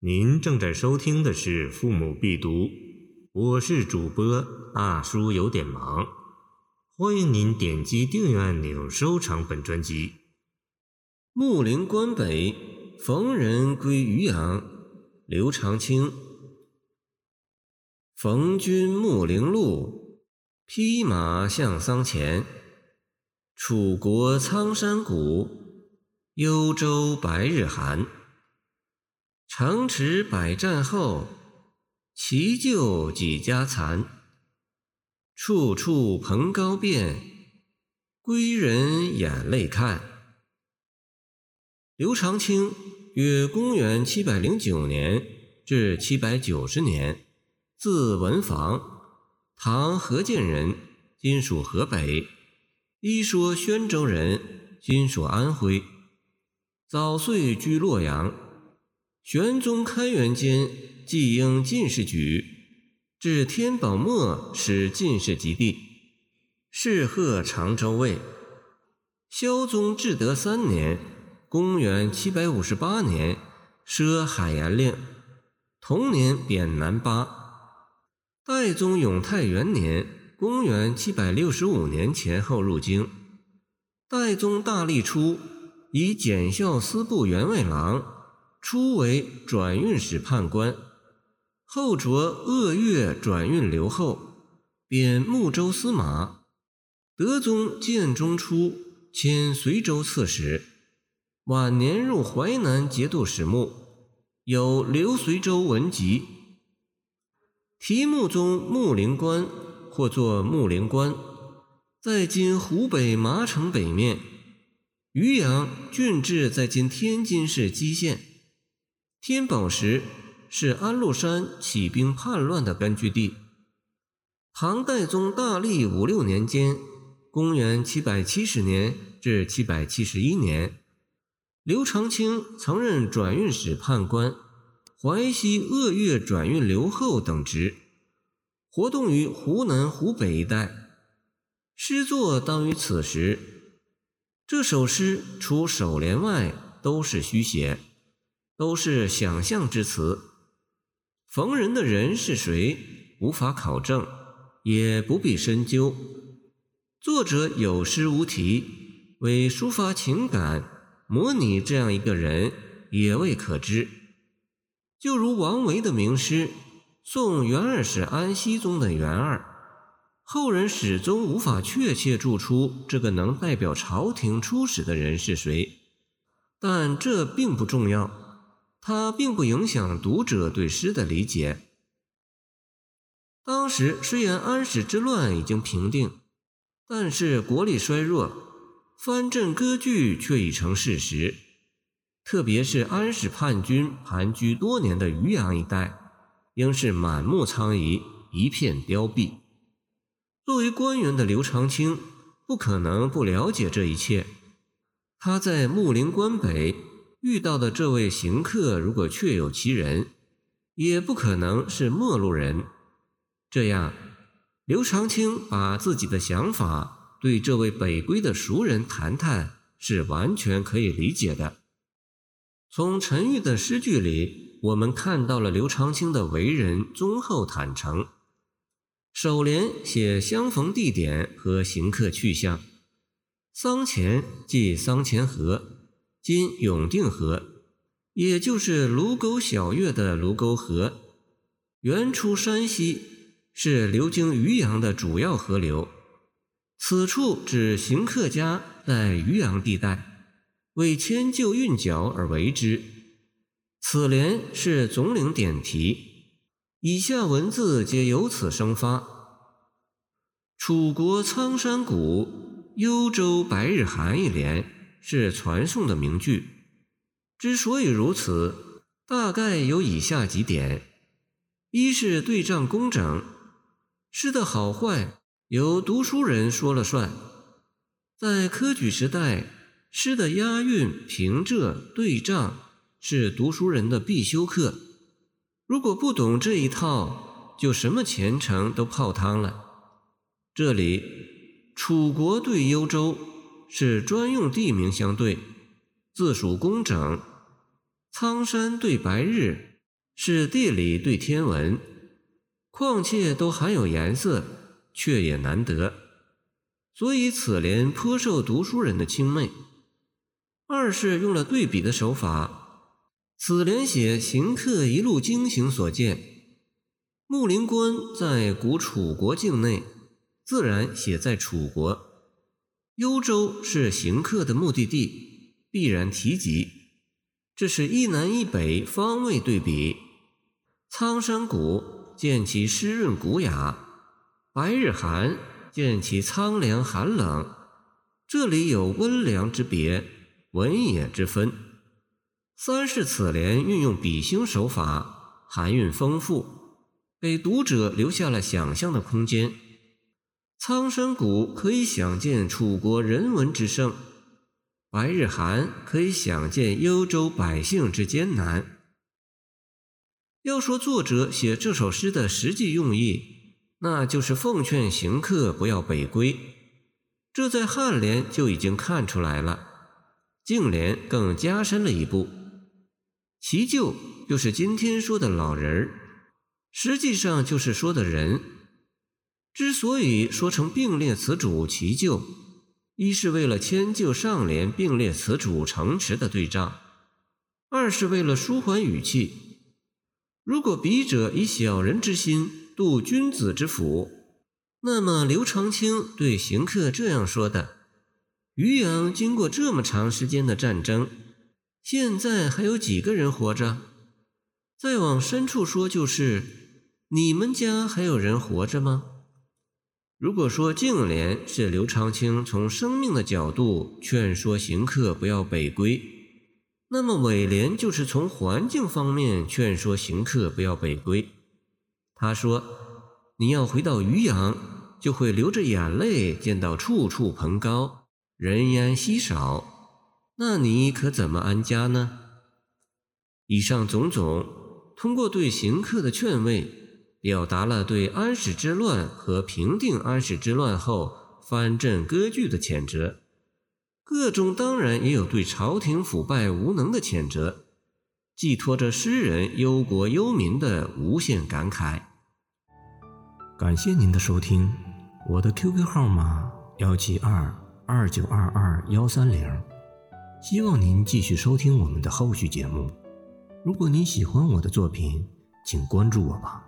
您正在收听的是《父母必读》，我是主播大叔，有点忙。欢迎您点击订阅按钮，收藏本专辑。木陵关北，逢人归渔阳。刘长卿。逢君木陵路，披马向桑前。楚国苍山谷，幽州白日寒。城池百战后，其旧几家残。处处蓬蒿变，归人眼泪看。刘长卿，约公元七百零九年至七百九十年，字文房，唐河间人，今属河北。一说宣州人，今属安徽。早岁居洛阳。玄宗开元间，即应进士举，至天宝末使进士及第，谥贺长州尉。萧宗至德三年（公元758年），设海盐令，同年贬南巴。代宗永泰元年（公元765年）前后入京。代宗大历初，以检校司部员外郎。初为转运使判官，后着鄂越转运留后，贬睦州司马。德宗建中初迁随州刺史，晚年入淮南节度使墓，有《刘随州文集》。题目中木陵关，或作木陵关，在今湖北麻城北面。渔阳郡治在今天津市蓟县。天宝时是安禄山起兵叛乱的根据地。唐代宗大历五六年间（公元770年至771年），刘长卿曾任转运使判官、淮西鄂越转运留后等职，活动于湖南、湖北一带。诗作当于此时。这首诗除首联外，都是虚写。都是想象之词。逢人的人是谁，无法考证，也不必深究。作者有诗无题，为抒发情感，模拟这样一个人，也未可知。就如王维的名诗《送元二使安西》中的元二，后人始终无法确切注出这个能代表朝廷出使的人是谁。但这并不重要。它并不影响读者对诗的理解。当时虽然安史之乱已经平定，但是国力衰弱，藩镇割据却已成事实。特别是安史叛军盘踞多年的渔阳一带，应是满目苍夷，一片凋敝。作为官员的刘长卿，不可能不了解这一切。他在木陵关北。遇到的这位行客，如果确有其人，也不可能是陌路人。这样，刘长卿把自己的想法对这位北归的熟人谈谈，是完全可以理解的。从陈玉的诗句里，我们看到了刘长卿的为人忠厚坦诚。首联写相逢地点和行客去向，桑前即桑前河。今永定河，也就是卢沟晓月的卢沟河，原出山西，是流经渔阳的主要河流。此处指行客家在渔阳地带，为迁就运脚而为之。此联是总领点题，以下文字皆由此生发。楚国苍山谷，幽州白日寒一联。是传颂的名句。之所以如此，大概有以下几点：一是对仗工整，诗的好坏由读书人说了算。在科举时代，诗的押韵、平仄、对仗是读书人的必修课。如果不懂这一套，就什么前程都泡汤了。这里，楚国对幽州。是专用地名相对，字属工整。苍山对白日，是地理对天文，况且都含有颜色，却也难得，所以此联颇受读书人的青睐。二是用了对比的手法，此联写行客一路经行所见。木林关在古楚国境内，自然写在楚国。幽州是行客的目的地，必然提及。这是一南一北方位对比。苍山谷见其湿润古雅，白日寒见其苍凉寒冷。这里有温凉之别，文野之分。三是此联运用比兴手法，含韵丰富。给读者留下了想象的空间。苍生谷可以想见楚国人文之盛，白日寒可以想见幽州百姓之艰难。要说作者写这首诗的实际用意，那就是奉劝行客不要北归。这在颔联就已经看出来了，颈联更加深了一步。其旧就是今天说的老人儿。实际上就是说的人，之所以说成并列词主其咎，一是为了迁就上联并列词主成词的对仗，二是为了舒缓语气。如果笔者以小人之心度君子之腹，那么刘长卿对行客这样说的：渔阳经过这么长时间的战争，现在还有几个人活着？再往深处说就是。你们家还有人活着吗？如果说净莲是刘长卿从生命的角度劝说行客不要北归，那么尾联就是从环境方面劝说行客不要北归。他说：“你要回到渔阳，就会流着眼泪见到处处蓬高，人烟稀少，那你可怎么安家呢？”以上种种，通过对行客的劝慰。表达了对安史之乱和平定安史之乱后藩镇割据的谴责，各中当然也有对朝廷腐败无能的谴责，寄托着诗人忧国忧民的无限感慨。感谢您的收听，我的 QQ 号码幺七二二九二二幺三零，希望您继续收听我们的后续节目。如果您喜欢我的作品，请关注我吧。